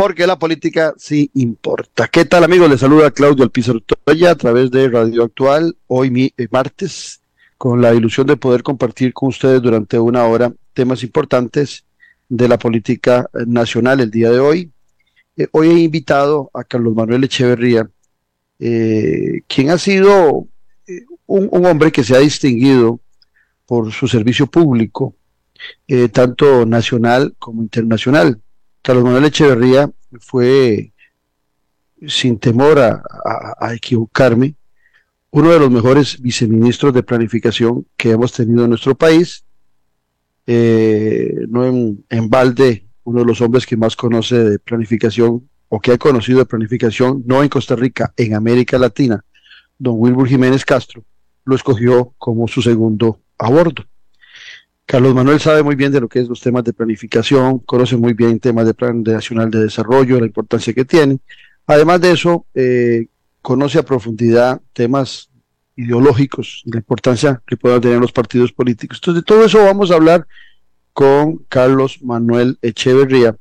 porque la política sí importa. ¿Qué tal amigos? Les saluda Claudio Alpizar Toya a través de Radio Actual, hoy mi, eh, martes, con la ilusión de poder compartir con ustedes durante una hora temas importantes de la política nacional el día de hoy. Eh, hoy he invitado a Carlos Manuel Echeverría, eh, quien ha sido un, hombre que se ha distinguido por su servicio público, tanto nacional como internacional Carlos Manuel Echeverría fue, sin temor a, equivocarme, uno de los mejores viceministros de planificación que hemos tenido en nuestro país. Eh, no en, en, balde, uno de los hombres que más conoce de planificación o que ha conocido de planificación, no en Costa Rica, en América Latina, don Wilbur Jiménez Castro, lo escogió como su segundo a bordo. Carlos Manuel sabe muy bien de lo que es los temas de planificación, conoce muy bien temas de Plan Nacional de Desarrollo, la importancia que tiene. Además de eso, eh, conoce a profundidad temas ideológicos y la importancia que puedan tener los partidos políticos. Entonces, de todo eso vamos a hablar con Carlos Manuel Echeverría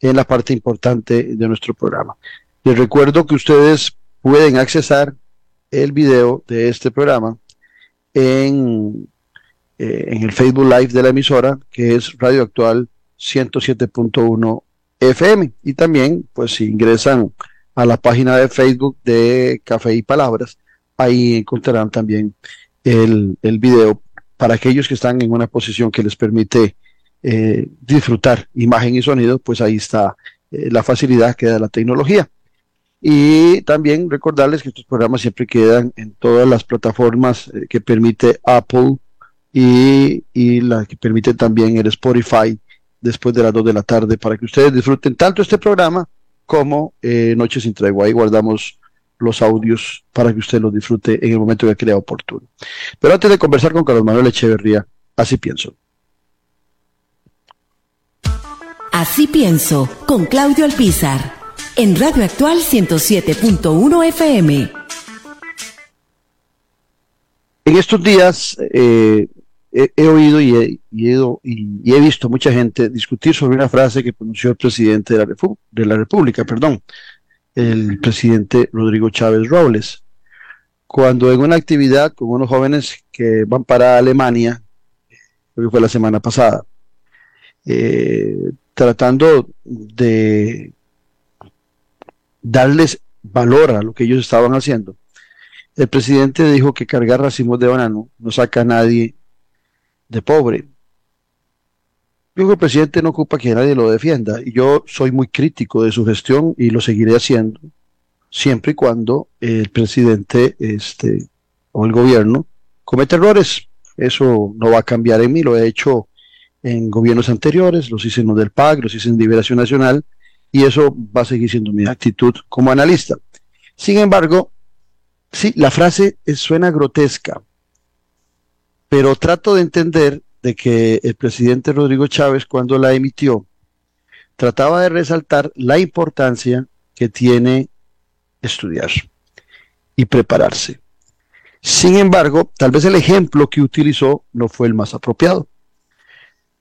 en la parte importante de nuestro programa. Les recuerdo que ustedes pueden accesar el video de este programa en eh, en el Facebook Live de la emisora, que es Radio Actual 107.1 FM. Y también, pues si ingresan a la página de Facebook de Café y Palabras, ahí encontrarán también el, el video para aquellos que están en una posición que les permite eh, disfrutar imagen y sonido, pues ahí está eh, la facilidad que da la tecnología. Y también recordarles que estos programas siempre quedan en todas las plataformas que permite Apple, y, y la que permite también el Spotify después de las 2 de la tarde para que ustedes disfruten tanto este programa como eh, Noches sin Tregua. Ahí guardamos los audios para que usted los disfrute en el momento que crea oportuno. Pero antes de conversar con Carlos Manuel Echeverría, así pienso. Así pienso, con Claudio Alpizar, en Radio Actual 107.1 FM. En estos días eh, he, oído y he, y, he, visto mucha gente discutir sobre una frase que pronunció el presidente de la, de la República, perdón, el presidente Rodrigo Chávez Robles, cuando en una actividad con unos jóvenes que van para Alemania, creo que fue la semana pasada, eh, tratando de darles valor a lo que ellos estaban haciendo, el presidente dijo que cargar racimos de banano no saca a nadie de pobre. Yo el presidente no ocupa que nadie lo defienda y yo soy muy crítico de su gestión y lo seguiré haciendo siempre y cuando el presidente este, o el gobierno comete errores. Eso no va a cambiar en mí, lo he hecho en gobiernos anteriores, los hice en los del PAC, los hice en Liberación Nacional y eso va a seguir siendo mi actitud como analista. Sin embargo, sí, la frase suena grotesca, pero trato de entender de que el presidente Rodrigo Chávez cuando la emitió trataba de resaltar la importancia que tiene estudiar y prepararse. Sin embargo, tal vez el ejemplo que utilizó no fue el más apropiado.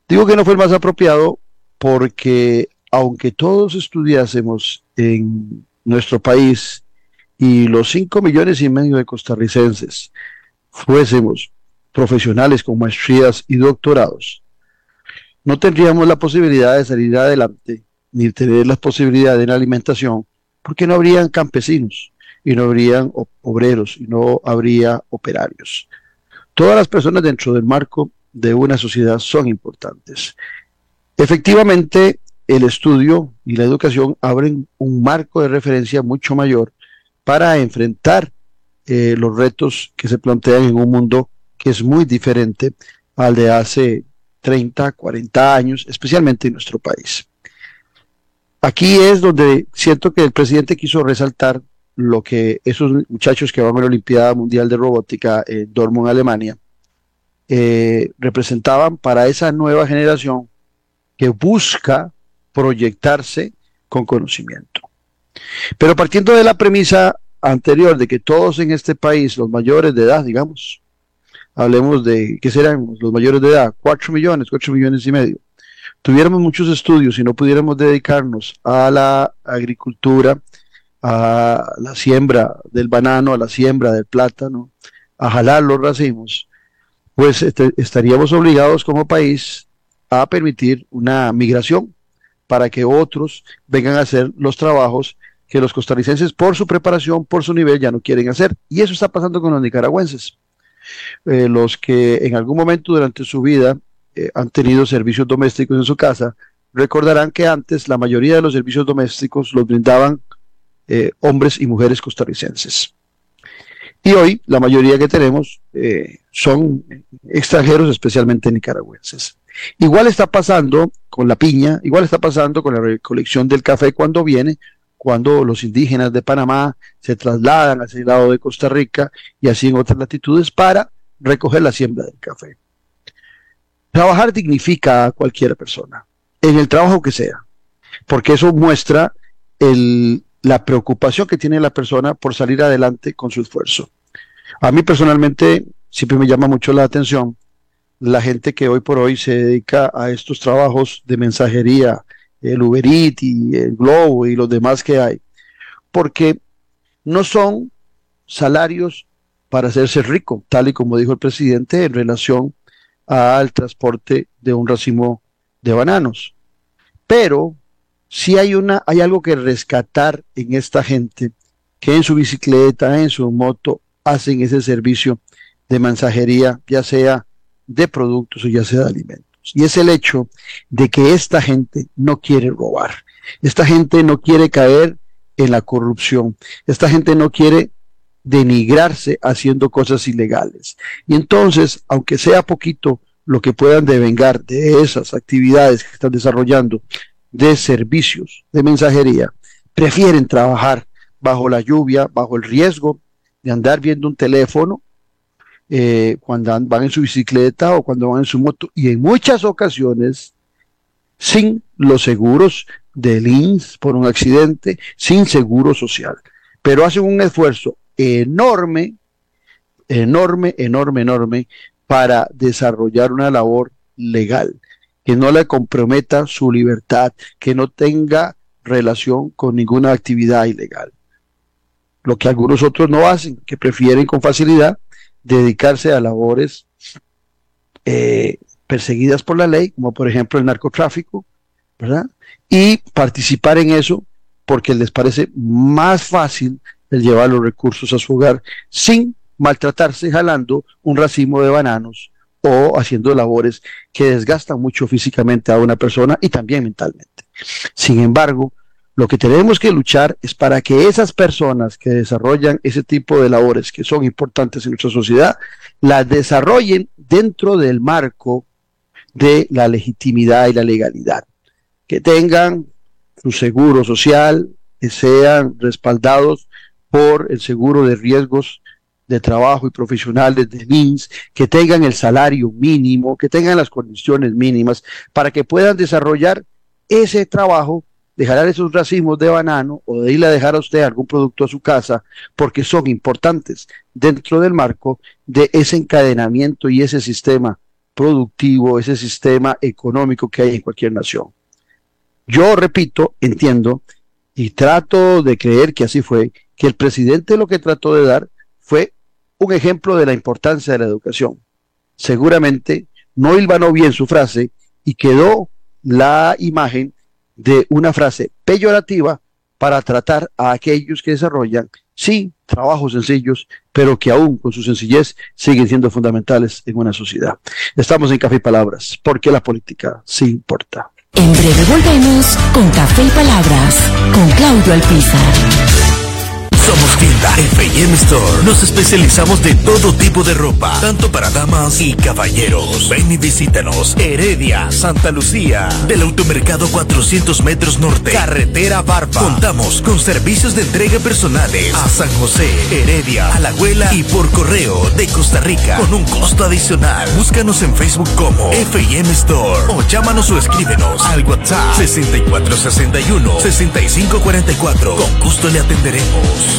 Digo que no fue el más apropiado porque aunque todos estudiásemos en nuestro país y los 5 millones y medio de costarricenses fuésemos profesionales con maestrías y doctorados, no tendríamos la posibilidad de salir adelante ni tener las posibilidades de la alimentación, porque no habrían campesinos y no habrían obreros y no habría operarios. Todas las personas dentro del marco de una sociedad son importantes. Efectivamente, el estudio y la educación abren un marco de referencia mucho mayor para enfrentar eh, los retos que se plantean en un mundo que es muy diferente al de hace 30, 40 años, especialmente en nuestro país. Aquí es donde siento que el presidente quiso resaltar lo que esos muchachos que van a la Olimpiada Mundial de Robótica en Dortmund, Alemania, eh, representaban para esa nueva generación que busca proyectarse con conocimiento. Pero partiendo de la premisa anterior de que todos en este país, los mayores de edad, digamos, hablemos de, ¿qué serán los mayores de edad? Cuatro millones, cuatro millones y medio. tuviéramos muchos estudios y no pudiéramos dedicarnos a la agricultura, a la siembra del banano, a la siembra del plátano, a jalar los racimos, pues este, estaríamos obligados como país a permitir una migración para que otros vengan a hacer los trabajos que los costarricenses por su preparación, por su nivel, ya no quieren hacer. Y eso está pasando con los nicaragüenses. Eh, los que en algún momento durante su vida eh, han tenido servicios domésticos en su casa, recordarán que antes la mayoría de los servicios domésticos los brindaban eh, hombres y mujeres costarricenses. Y hoy la mayoría que tenemos son extranjeros, especialmente nicaragüenses. Igual está pasando con la piña, igual está pasando con la recolección del café cuando viene, cuando los indígenas de Panamá se trasladan hacia el lado de Costa Rica y así en otras latitudes para recoger la siembra del café. Trabajar dignifica a cualquier persona, en el trabajo que sea, porque eso muestra la preocupación que tiene la persona por salir adelante con su esfuerzo. A mí personalmente siempre me llama mucho la atención la gente que hoy por hoy se dedica a estos trabajos de mensajería, el Uberit y el Globo y los demás que hay, porque no son salarios para hacerse rico, tal y como dijo el presidente en relación al transporte de un racimo de bananos. Pero si hay una, hay algo que rescatar en esta gente que en su bicicleta, en su moto, hacen ese servicio de mensajería, ya sea de productos o ya sea de alimentos. Y es el hecho de que esta gente no quiere robar. Esta gente no quiere caer en la corrupción. Esta gente no quiere denigrarse haciendo cosas ilegales. Y entonces, aunque sea poquito lo que puedan devengar de esas actividades que están desarrollando de servicios de mensajería, prefieren trabajar bajo la lluvia, bajo el riesgo de andar viendo un teléfono eh, cuando van en su bicicleta o cuando van en su moto y en muchas ocasiones sin los seguros del INS por un accidente, sin seguro social. Pero hacen un esfuerzo enorme, enorme, enorme, enorme para desarrollar una labor legal que no le comprometa su libertad, que no tenga relación con ninguna actividad ilegal. Lo que algunos otros no hacen, que prefieren con facilidad dedicarse a labores eh, perseguidas por la ley, como por ejemplo el narcotráfico, ¿verdad? Y participar en eso porque les parece más fácil el llevar los recursos a su hogar sin maltratarse jalando un racimo de bananos o haciendo labores que desgastan mucho físicamente a una persona y también mentalmente. Sin embargo, lo que tenemos que luchar es para que esas personas que desarrollan ese tipo de labores que son importantes en nuestra sociedad, las desarrollen dentro del marco de la legitimidad y la legalidad. Que tengan su seguro social, que sean respaldados por el seguro de riesgos de trabajo y profesionales de MINS, que tengan el salario mínimo, que tengan las condiciones mínimas para que puedan desarrollar ese trabajo dejar esos racimos de banano o de irle a dejar a usted algún producto a su casa porque son importantes dentro del marco de ese encadenamiento y ese sistema productivo, ese sistema económico que hay en cualquier nación. Yo repito, entiendo y trato de creer que así fue, que el presidente lo que trató de dar fue un ejemplo de la importancia de la educación. Seguramente no hilvanó bien su frase y quedó la imagen de una frase peyorativa para tratar a aquellos que desarrollan, sí, trabajos sencillos, pero que aún con su sencillez siguen siendo fundamentales en una sociedad. Estamos en Café y Palabras, porque la política sí importa. En breve volvemos con Café y Palabras, con Claudio Alpizar. Somos tienda FM Store. Nos especializamos de todo tipo de ropa, tanto para damas y caballeros. Ven y visítanos. Heredia, Santa Lucía. Del automercado 400 metros norte. Carretera Barba. Contamos con servicios de entrega personales a San José, Heredia, Alajuela y por correo de Costa Rica con un costo adicional. Búscanos en Facebook como FM Store o llámanos o escríbenos al WhatsApp 6461 6544. Con gusto le atenderemos.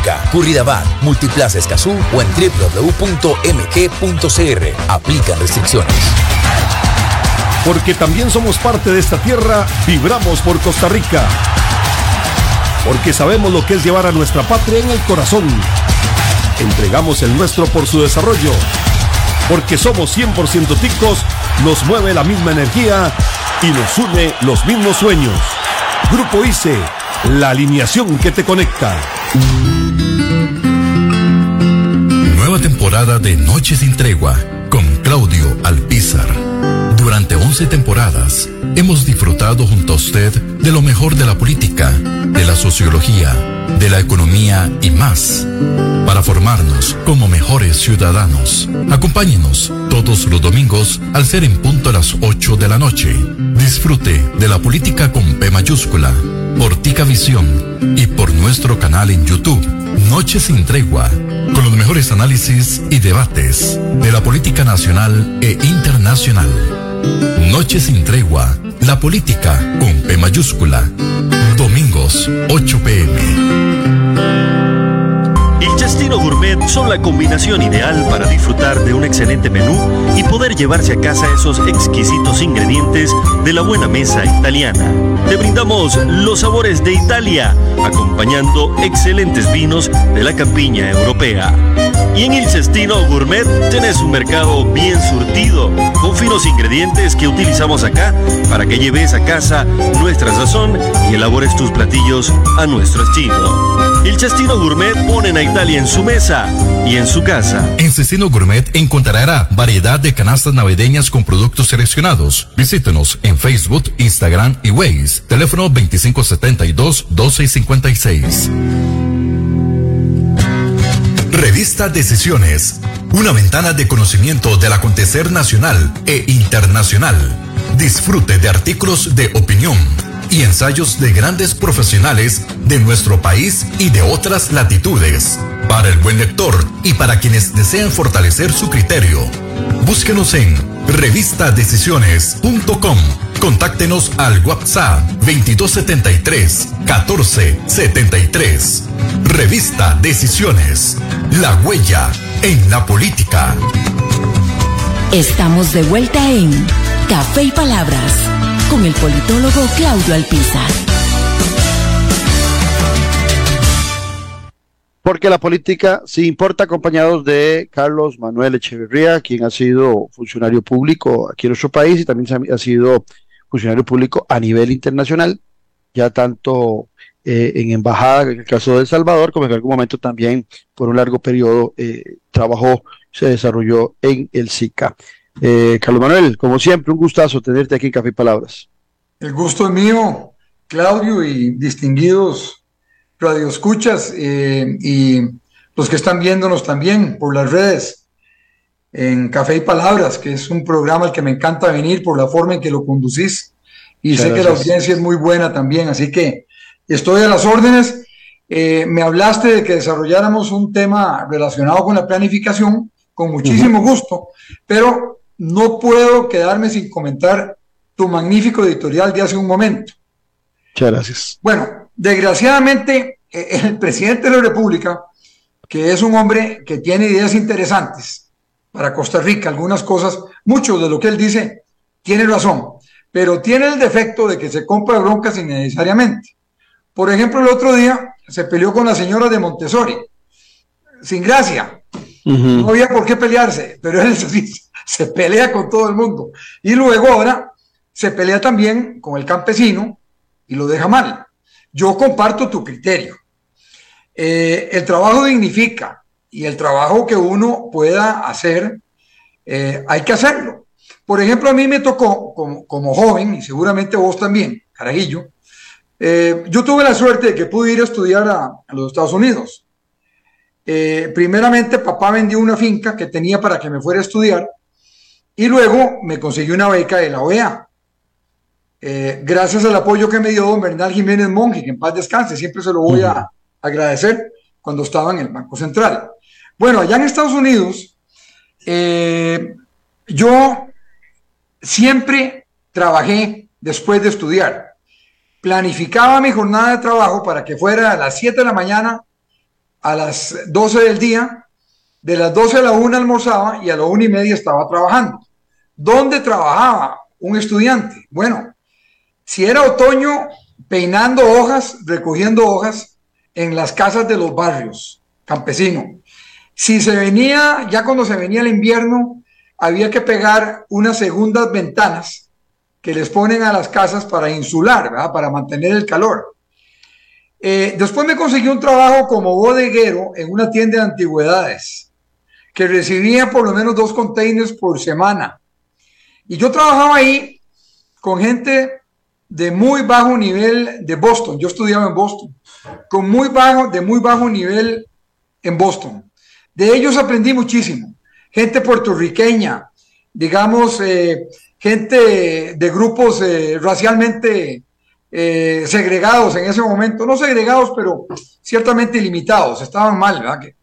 Uruca, Curridabat, Multiplaza Escazú o en www.mg.cr. Aplican restricciones. Porque también somos parte de esta tierra, vibramos por Costa Rica. Porque sabemos lo que es llevar a nuestra patria en el corazón. Entregamos el nuestro por su desarrollo. Porque somos 100% ticos, nos mueve la misma energía y nos une los mismos sueños. Grupo ICE, la alineación que te conecta. Nueva temporada de Noche sin Tregua con Claudio Alpizar. Durante 11 temporadas hemos disfrutado junto a usted de lo mejor de la política, de la sociología, de la economía y más, para formarnos como mejores ciudadanos. Acompáñenos todos los domingos al ser en punto a las 8 de la noche. Disfrute de la política con P mayúscula, por Tica Visión y por nuestro canal en YouTube, Noche sin Tregua, con los mejores análisis y debates de la política nacional e internacional. Noche sin tregua, la política con P mayúscula. Domingos, 8 pm. El Chastino Gourmet son la combinación ideal para disfrutar de un excelente menú y poder llevarse a casa esos exquisitos ingredientes de la buena mesa italiana. Te brindamos los sabores de Italia, acompañando excelentes vinos de la campiña europea. Y en el Cestino Gourmet tenés un mercado bien surtido, con finos ingredientes que utilizamos acá para que lleves a casa nuestra sazón y elabores tus platillos a nuestro estilo. El Cestino Gourmet ponen a Italia en su mesa y en su casa. En Cecino Gourmet encontrará variedad de canastas navideñas con productos seleccionados. Visítenos en Facebook, Instagram y Waze. Teléfono 2572-1256. Revista Decisiones. Una ventana de conocimiento del acontecer nacional e internacional. Disfrute de artículos de opinión y ensayos de grandes profesionales de nuestro país y de otras latitudes. Para el buen lector y para quienes desean fortalecer su criterio. Búsquenos en revistadecisiones.com. Contáctenos al WhatsApp 2273 1473. Revista Decisiones. La huella en la política. Estamos de vuelta en Café y Palabras con el politólogo Claudio Alpizar. Porque la política sí importa, acompañados de Carlos Manuel Echeverría, quien ha sido funcionario público aquí en nuestro país y también ha sido funcionario público a nivel internacional, ya tanto eh, en embajada, en el caso de El Salvador, como en algún momento también por un largo periodo eh, trabajó, se desarrolló en el SICA. Eh, Carlos Manuel, como siempre, un gustazo tenerte aquí en Café y Palabras. El gusto es mío, Claudio, y distinguidos radioescuchas eh, y los que están viéndonos también por las redes en Café y Palabras, que es un programa al que me encanta venir por la forma en que lo conducís. Y sé que la audiencia es muy buena también, así que estoy a las órdenes. Eh, me hablaste de que desarrolláramos un tema relacionado con la planificación, con muchísimo gusto, pero no puedo quedarme sin comentar tu magnífico editorial de hace un momento. Muchas gracias. Bueno, desgraciadamente, eh, el presidente de la República, que es un hombre que tiene ideas interesantes para Costa Rica, algunas cosas, mucho de lo que él dice tiene razón, pero tiene el defecto de que se compra broncas innecesariamente. Por ejemplo, el otro día se peleó con la señora de Montessori, sin gracia. No había por qué pelearse, pero él se pelea con todo el mundo. Y luego ahora se pelea también con el campesino y lo deja mal. Yo comparto tu criterio. Eh, el trabajo dignifica y el trabajo que uno pueda hacer, eh, hay que hacerlo. Por ejemplo, a mí me tocó, como, joven, y seguramente vos también, carajillo, eh, yo tuve la suerte de que pude ir a estudiar a, los Estados Unidos. eh, primeramente papá vendió una finca que tenía para que me fuera a estudiar y luego me consiguió una beca de la OEA. Eh, gracias al apoyo que me dio don Bernal Jiménez Monge, que en paz descanse, siempre se lo voy a agradecer cuando estaba en el Banco Central. Bueno, allá en Estados Unidos, eh, yo siempre trabajé después de estudiar. Planificaba mi jornada de trabajo para que fuera a las 7 de la mañana a las 12 del día, de las 12 a la 1 almorzaba y a la 1 y media estaba trabajando. ¿Dónde trabajaba un estudiante? Bueno, si era otoño, peinando hojas, recogiendo hojas en las casas de los barrios campesinos. Si se venía, ya cuando se venía el invierno, había que pegar unas segundas ventanas que les ponen a las casas para insular, para mantener el calor. Eh, después me conseguí un trabajo como bodeguero en una tienda de antigüedades, que recibía por lo menos dos containers por semana. Y yo trabajaba ahí con gente de muy bajo nivel de Boston. Yo estudiaba en Boston, con muy bajo, de muy bajo nivel en Boston. De ellos aprendí muchísimo. Gente puertorriqueña, digamos, eh, gente de grupos eh, racialmente eh, segregados en ese momento, no segregados, pero ciertamente limitados, estaban mal, ¿verdad? Que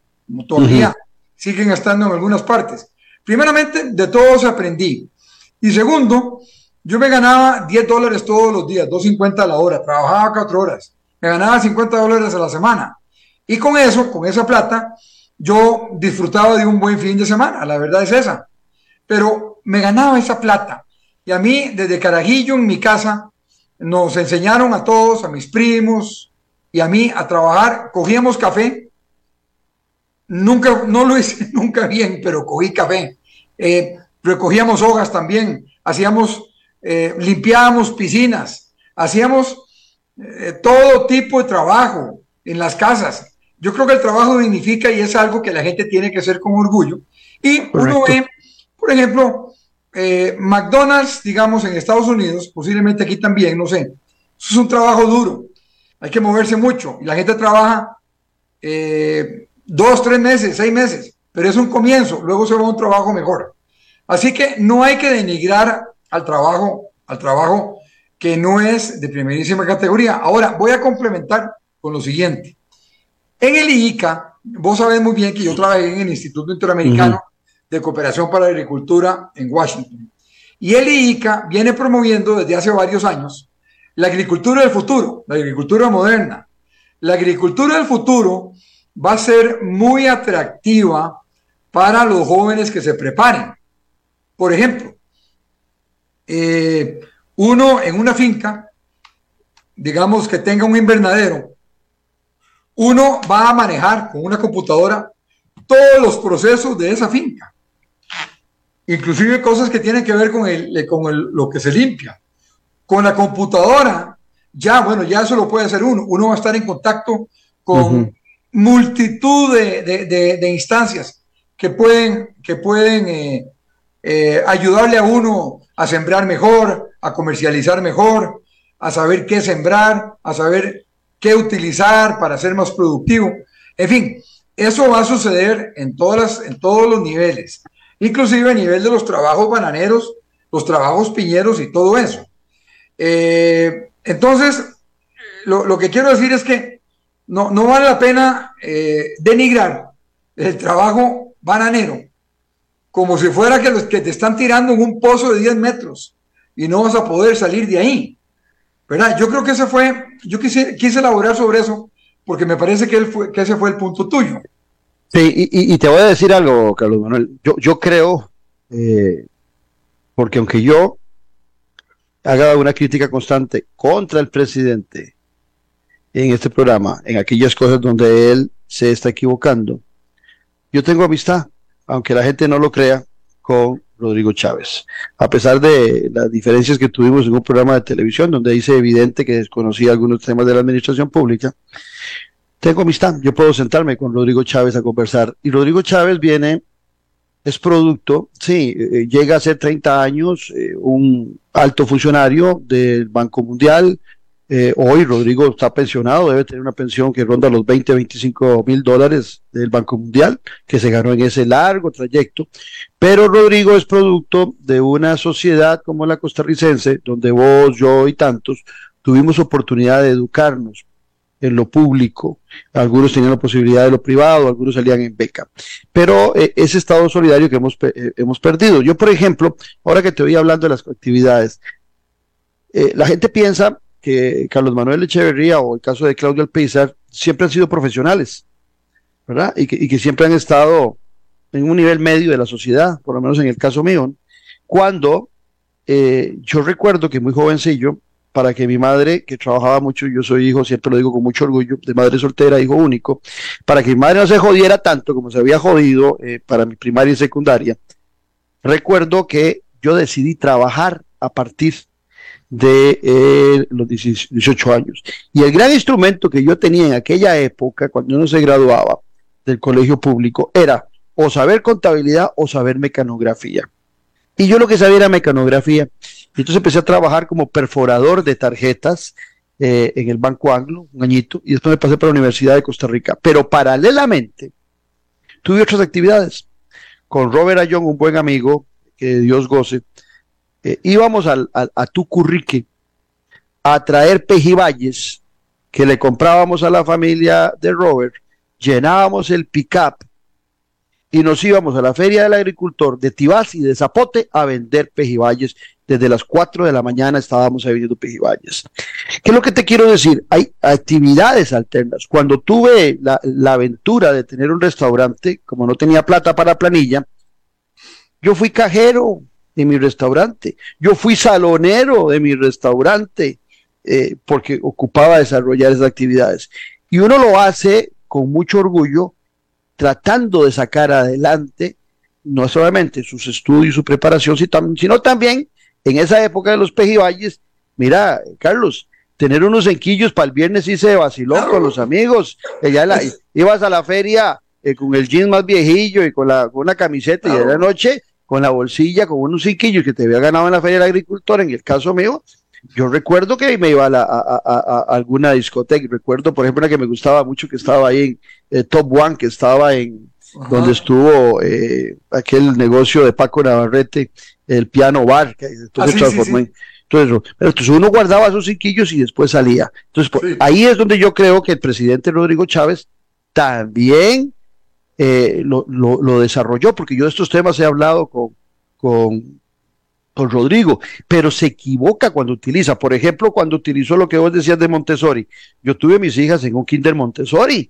todavía siguen estando en algunas partes. Primeramente, de todos aprendí. Y segundo, yo me ganaba 10 dólares todos los días, 2.50 a la hora, trabajaba 4 horas, me ganaba 50 dólares a la semana. Y con eso, con esa plata, yo disfrutaba de un buen fin de semana, la verdad es esa. Pero me ganaba esa plata. Y a mí, desde Carajillo, en mi casa, nos enseñaron a todos, a mis primos y a mí a trabajar. Cogíamos café. Nunca, no lo hice nunca bien, pero cogí café. Eh, recogíamos hojas también. Hacíamos, eh, limpiábamos piscinas. Hacíamos eh, todo tipo de trabajo en las casas. Yo creo que el trabajo dignifica y es algo que la gente tiene que hacer con orgullo. Y uno ve, por ejemplo, eh, McDonald's, digamos, en Estados Unidos, posiblemente aquí también, no sé, eso es un trabajo duro, hay que moverse mucho y la gente trabaja eh, dos, tres meses, seis meses, pero es un comienzo, luego se va a un trabajo mejor. Así que no hay que denigrar al trabajo, al trabajo que no es de primerísima categoría. Ahora, voy a complementar con lo siguiente. En el IICA, vos sabés muy bien que yo trabajé en el Instituto Interamericano de Cooperación para la Agricultura en Washington. Y el IICA viene promoviendo desde hace varios años la agricultura del futuro, la agricultura moderna. La agricultura del futuro va a ser muy atractiva para los jóvenes que se preparen. Por ejemplo, eh, uno en una finca, digamos que tenga un invernadero, uno va a manejar con una computadora todos los procesos de esa finca inclusive cosas que tienen que ver con, el, con lo que se limpia. Con la computadora, ya, bueno, ya eso lo puede hacer uno. Uno va a estar en contacto con multitud de, instancias que pueden, que pueden eh, eh, ayudarle a uno a sembrar mejor, a comercializar mejor, a saber qué sembrar, a saber qué utilizar para ser más productivo. En fin, eso va a suceder en, todas en todos los niveles inclusive a nivel de los trabajos bananeros, los trabajos piñeros y todo eso. Eh, entonces, lo, que quiero decir es que no, no vale la pena eh, denigrar el trabajo bananero como si fuera que, los, que te están tirando en un pozo de 10 metros y no vas a poder salir de ahí. ¿Verdad? Yo creo que ese fue, yo quise, quise elaborar sobre eso porque me parece que, él fue, que ese fue el punto tuyo. Sí, y, te voy a decir algo, Carlos Manuel. Yo, yo creo, eh, porque aunque yo haga una crítica constante contra el presidente en este programa, en aquellas cosas donde él se está equivocando, yo tengo amistad, aunque la gente no lo crea, con Rodrigo Chávez. A pesar de las diferencias que tuvimos en un programa de televisión donde dice evidente que desconocía algunos temas de la administración pública, tengo amistad, yo puedo sentarme con Rodrigo Chávez a conversar. Y Rodrigo Chávez viene, es producto, sí, eh, llega a ser 30 años, eh, un alto funcionario del Banco Mundial, Eh, hoy Rodrigo está pensionado, debe tener una pensión que ronda los 20, 25 mil dólares del Banco Mundial, que se ganó en ese largo trayecto. Pero Rodrigo es producto de una sociedad como la costarricense, donde vos, yo y tantos tuvimos oportunidad de educarnos en lo público, algunos tenían la posibilidad de lo privado, algunos salían en beca. Pero eh, ese estado solidario que hemos, eh, hemos perdido. Yo, por ejemplo, ahora que te voy hablando de las actividades, la gente piensa Carlos Manuel Echeverría o el caso de Claudio Alpizar siempre han sido profesionales, ¿verdad? Y que, siempre han estado en un nivel medio de la sociedad, por lo menos en el caso mío, cuando eh, yo recuerdo que muy jovencillo, para que mi madre, que trabajaba mucho, yo soy hijo, siempre lo digo con mucho orgullo, de madre soltera, hijo único, para que mi madre no se jodiera tanto como se había jodido eh, para mi primaria y secundaria, recuerdo que yo decidí trabajar a partir de eh, los 18 años. Y el gran instrumento que yo tenía en aquella época, cuando uno se graduaba del colegio público, era o saber contabilidad o saber mecanografía. Y yo lo que sabía era mecanografía. Entonces empecé a trabajar como perforador de tarjetas eh, en el Banco Anglo, un añito, y después me pasé para la Universidad de Costa Rica. Pero paralelamente, tuve otras actividades. Con Robert Ayón, un buen amigo, que Dios goce, eh, íbamos al, a Tucurrique a traer pejibayes que le comprábamos a la familia de Robert, llenábamos el pick-up y nos íbamos a la feria del agricultor de Tibás y de Zapote a vender pejibayes. Desde las 4 de la mañana estábamos vendiendo pejibayes. ¿Qué es lo que te quiero decir? Hay actividades alternas. Cuando tuve la, la aventura de tener un restaurante, como no tenía plata para planilla, yo fui cajero, de mi restaurante. Yo fui salonero de mi restaurante eh, porque ocupaba desarrollar esas actividades. Y uno lo hace con mucho orgullo, tratando de sacar adelante no solamente sus estudios, su preparación, sino también en esa época de los pejibayes. Mira, Carlos, tener unos enquillos para el viernes y se vaciló con los amigos. Ella ibas a la feria eh, con el jeans más viejillo y con, la, con una camiseta y de la noche con la bolsilla, con unos cinquillos que te había ganado en la Feria del Agricultor, en el caso mío, yo recuerdo que me iba a, alguna discoteca, recuerdo, por ejemplo, una que me gustaba mucho, que estaba ahí en eh, Top One, que estaba en donde estuvo eh, aquel negocio de Paco Navarrete, el piano bar, que entonces ah, transformó en Pero entonces uno guardaba sus cinquillos y después salía. Entonces, ahí es donde yo creo que el presidente Rodrigo Chávez también eh, lo, lo, desarrolló, porque yo de estos temas he hablado con, con, con Rodrigo, pero se equivoca cuando utiliza, por ejemplo, cuando utilizó lo que vos decías de Montessori. Yo tuve mis hijas en un kinder Montessori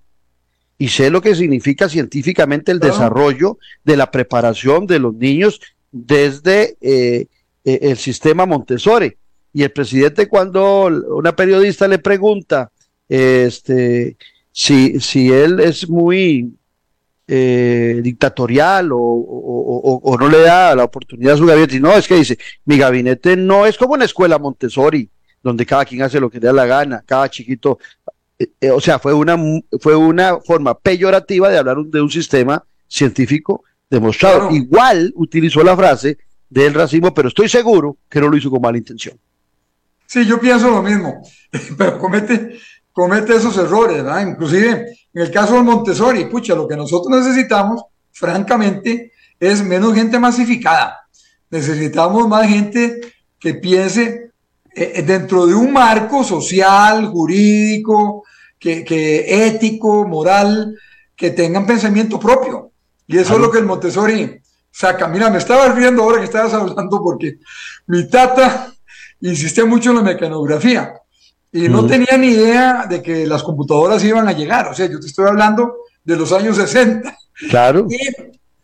y sé lo que significa científicamente el desarrollo de la preparación de los niños desde eh, eh, el sistema Montessori. Y el presidente cuando una periodista le pregunta este, si, si él es muy eh, dictatorial o, no le da la oportunidad a su gabinete. No, es que dice, mi gabinete no es como una escuela Montessori, donde cada quien hace lo que le da la gana, cada chiquito. Eh, eh, o sea, fue una, fue una forma peyorativa de hablar de un sistema científico demostrado. Igual utilizó la frase del racismo, pero estoy seguro que no lo hizo con mala intención. Sí, yo pienso lo mismo, pero comete, comete esos errores, ¿verdad? Inclusive en el caso de Montessori, pucha, lo que nosotros necesitamos, francamente, es menos gente masificada. Necesitamos más gente que piense eh, eh, dentro de un marco social, jurídico, que, ético, moral, que tengan pensamiento propio. Y eso es lo que el Montessori saca. Mira, me estaba riendo ahora que estabas hablando porque mi tata insistía mucho en la mecanografía. Y no tenía ni idea de que las computadoras iban a llegar. O sea, yo te estoy hablando de los años 60. Claro. Y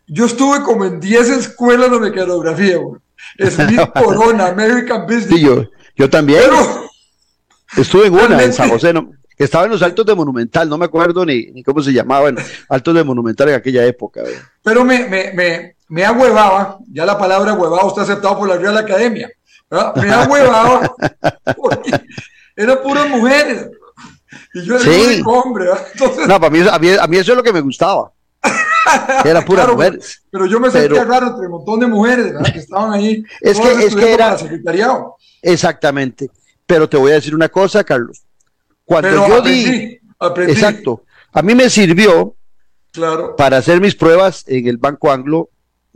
yo estuve como en 10 escuelas de mecanografía, Smith Corona, American Business. yo, yo también. estuve en una, en San José, estaba en los altos de Monumental, no me acuerdo ni, ni cómo se llamaba, bueno, altos de Monumental en aquella época. Pero me, me, me, me ya la palabra huevado está aceptado por la Real Academia, me ahuevaba porque eran puras mujeres. Y yo era el único hombre. no, para mí, a, mí, a mí eso es lo que me gustaba. Era pura mujer. Pero yo me sentía raro entre un montón de mujeres que estaban ahí. Es que, es que era. Secretariado. Exactamente. pero te voy a decir una cosa, Carlos. Cuando yo di, exacto, a mí me sirvió claro. para hacer mis pruebas en el Banco Anglo,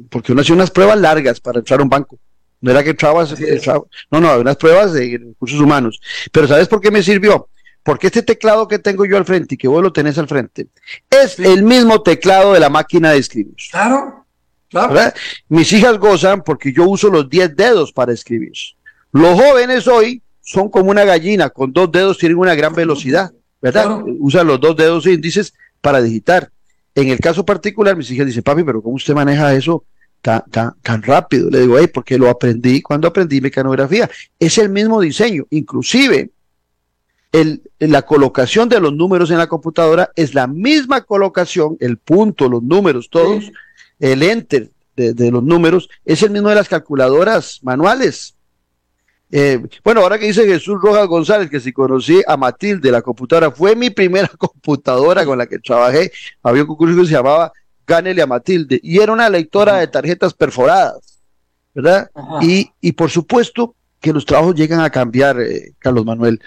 porque uno hacía unas pruebas largas para entrar a un banco. No era que entrabas, no, no, unas pruebas de recursos humanos. Pero ¿sabes por qué me sirvió? Porque este teclado que tengo yo al frente y que vos lo tenés al frente, es el mismo teclado de la máquina de escribir. Claro, claro. Mis hijas gozan porque yo uso los 10 dedos para escribir. Los jóvenes hoy son como una gallina, con dos dedos tienen una gran velocidad, ¿verdad? Usan los dos dedos índices para digitar. En el caso particular, mis hijas dicen, papi, pero ¿cómo usted maneja eso tan, tan, tan rápido? Le digo, hey, porque lo aprendí cuando aprendí mecanografía. Es el mismo diseño, inclusive el, la colocación de los números en la computadora es la misma colocación, el punto, los números, todos, el enter de, de, los números, es el mismo de las calculadoras manuales. Eh, bueno, ahora que dice Jesús Rojas González, que si conocí a Matilde, la computadora, fue mi primera computadora con la que trabajé. Había un concurso que se llamaba Gánele a Matilde y era una lectora de tarjetas perforadas, ¿verdad? Y, y, por supuesto que los trabajos llegan a cambiar, eh, Carlos Manuel,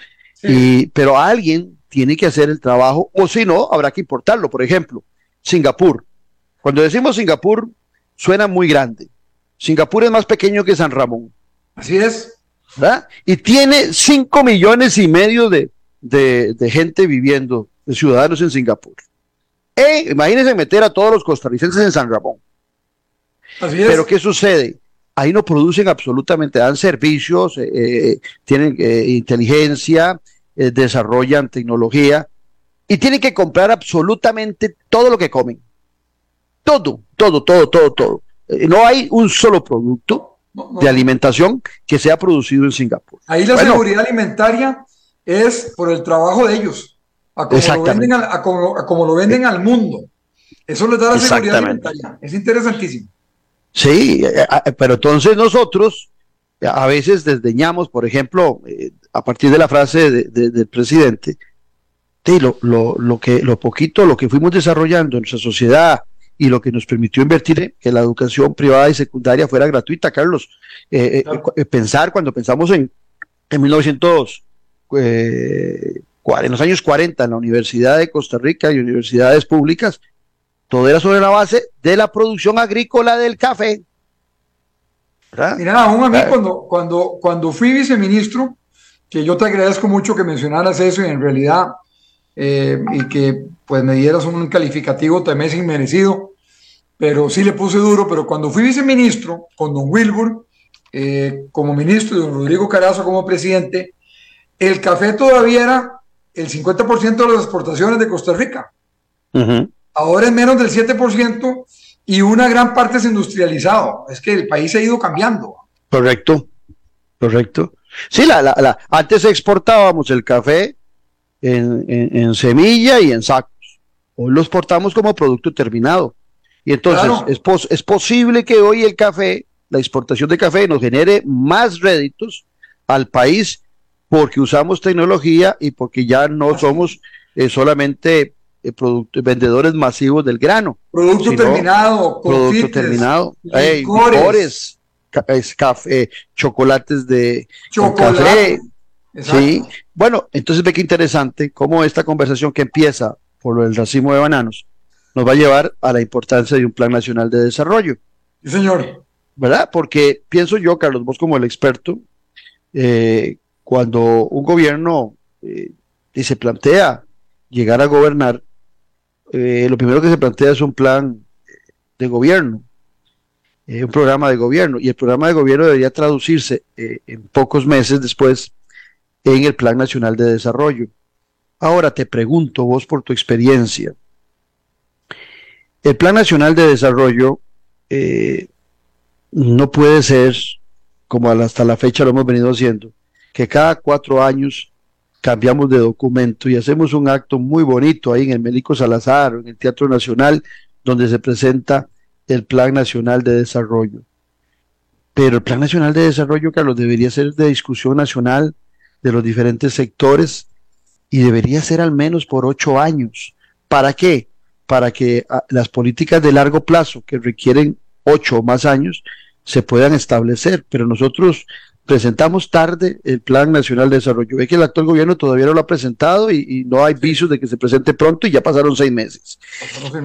y, pero alguien tiene que hacer el trabajo, o si no, habrá que importarlo. Por ejemplo, Singapur. Cuando decimos Singapur, suena muy grande. Singapur es más pequeño que San Ramón. Así es. Y tiene 5 millones y medio de, gente viviendo, de ciudadanos en Singapur. E, imagínense meter a todos los costarricenses en San Ramón. Pero ¿qué sucede? Ahí no producen absolutamente, dan servicios, eh, eh, tienen eh, inteligencia, desarrollan tecnología y tienen que comprar absolutamente todo lo que comen. Todo, todo, todo, todo, todo. no hay un solo producto de alimentación que se ha producido en Singapur. Ahí la seguridad alimentaria es por el trabajo de ellos, a como, lo venden, al, como, lo venden al mundo. Eso les da la seguridad alimentaria. Es interesantísimo. Sí, eh, eh, pero entonces nosotros a veces desdeñamos, por ejemplo, eh, a partir de la frase del presidente, de lo, lo, lo, que, lo poquito, lo que fuimos desarrollando en nuestra sociedad, y lo que nos permitió invertir en que la educación privada y secundaria fuera gratuita, Carlos. Eh, eh, eh, pensar cuando pensamos en, en 1900, en los años 40, en la Universidad de Costa Rica y universidades públicas, todo era sobre la base de la producción agrícola del café. Mira, aún a mí cuando, cuando, cuando fui viceministro, que yo te agradezco mucho que mencionaras eso y en realidad y que pues me dieras un calificativo también inmerecido pero sí le puse duro, pero cuando fui viceministro con don Wilbur eh, como ministro y don Rodrigo Carazo como presidente, el café todavía era el 50% de las exportaciones de Costa Rica. Ahora es menos del 7% y una gran parte es industrializado. Es que el país se ha ido cambiando. Correcto, correcto. Sí, la, la, antes exportábamos el café en, en semilla y en sacos. Hoy lo exportamos como producto terminado. Y entonces es, es posible que hoy el café, la exportación de café, nos genere más réditos al país porque usamos tecnología y porque ya no somos eh, solamente eh, vendedores masivos del grano. Producto terminado, producto terminado, licores, café, chocolates de café. Sí, bueno, entonces ve que interesante cómo esta conversación que empieza por el racimo de bananos nos va a llevar a la importancia de un plan nacional de desarrollo. Sí, señor. ¿Verdad? Porque pienso yo, Carlos, vos como el experto, eh, cuando un gobierno eh, se plantea llegar a gobernar, eh, lo primero que se plantea es un plan de gobierno, un programa de gobierno, y el programa de gobierno debería traducirse en pocos meses después en el Plan Nacional de Desarrollo. Ahora te pregunto, vos por tu experiencia, el Plan Nacional de Desarrollo eh, no puede ser, como hasta la fecha lo hemos venido haciendo, que cada cuatro años cambiamos de documento y hacemos un acto muy bonito ahí en el Médico Salazar, en el Teatro Nacional, donde se presenta el Plan Nacional de Desarrollo. Pero el Plan Nacional de Desarrollo, Carlos, debería ser de discusión nacional de los diferentes sectores y debería ser al menos por ocho años. ¿Para qué? para que ah, las políticas de largo plazo que requieren ocho o más años se puedan establecer. Pero nosotros presentamos tarde el Plan Nacional de Desarrollo. Ve que el actual gobierno todavía no lo ha presentado y, no hay visos de que se presente pronto y ya pasaron seis meses.